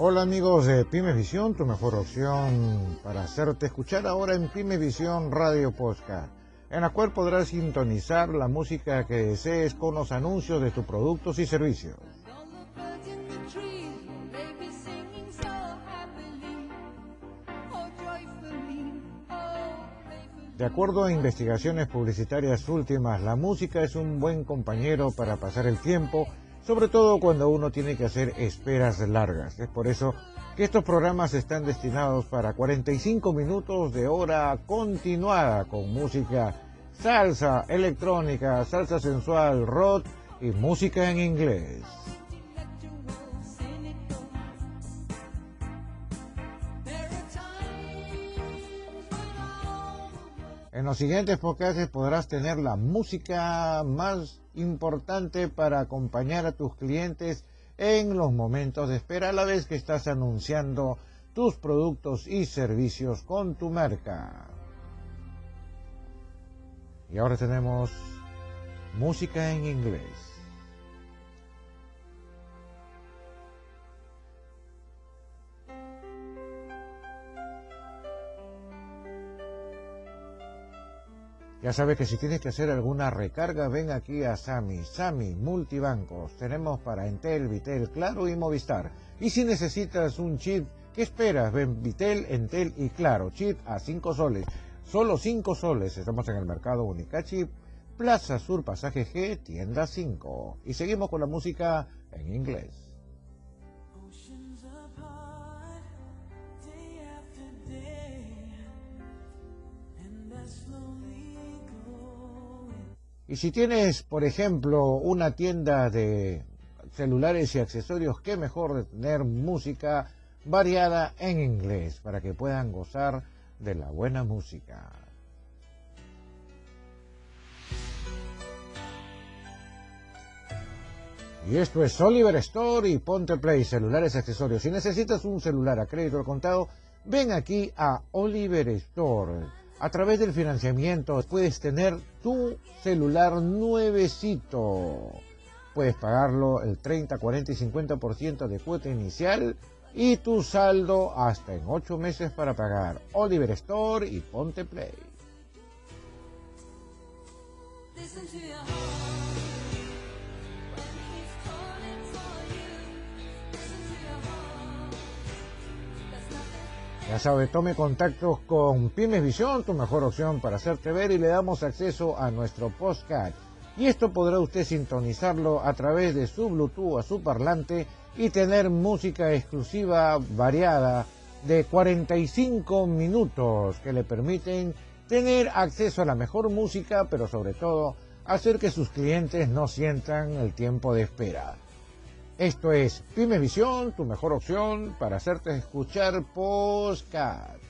Hola amigos de Pymes Visión, tu mejor opción para hacerte escuchar ahora en Pymes Visión Radio Podcast, en la cual podrás sintonizar la música que desees con los anuncios de tus productos y servicios. De acuerdo a investigaciones publicitarias últimas, la música es un buen compañero para pasar el tiempo, sobre todo cuando uno tiene que hacer esperas largas. Es por eso que estos programas están destinados para 45 minutos de hora continuada con música salsa, electrónica, salsa sensual, rock y música en inglés. En los siguientes podcasts podrás tener la música más importante para acompañar a tus clientes en los momentos de espera a la vez que estás anunciando tus productos y servicios con tu marca. Y ahora tenemos música en inglés. Ya sabes que si tienes que hacer alguna recarga, ven aquí a Sami. Sami, multibancos. Tenemos para Entel, Vitel, Claro y Movistar. Y si necesitas un chip, ¿qué esperas? Ven Vitel, Entel y Claro. Chip a 5 soles. Solo 5 soles. Estamos en el mercado Unicachip, Plaza Sur, Pasaje G, tienda 5. Y seguimos con la música en inglés. Y si tienes, por ejemplo, una tienda de celulares y accesorios, qué mejor de tener música variada en inglés para que puedan gozar de la buena música. Y esto es Oliver Store y Ponte Play, celulares y accesorios. Si necesitas un celular a crédito al contado, ven aquí a Oliver Store a través del financiamiento puedes tener tu celular nuevecito. Puedes pagarlo el 30, 40 y 50% de cuota inicial y tu saldo hasta en 8 meses para pagar. Oliver Store y Ponte Play. Ya sabe, tome contacto con Pymes Visión, tu mejor opción para hacerte ver y le damos acceso a nuestro postcard. Y esto podrá usted sintonizarlo a través de su Bluetooth a su parlante y tener música exclusiva variada de 45 minutos que le permiten tener acceso a la mejor música, pero sobre todo hacer que sus clientes no sientan el tiempo de espera. Esto es Pyme Visión, tu mejor opción para hacerte escuchar podcast.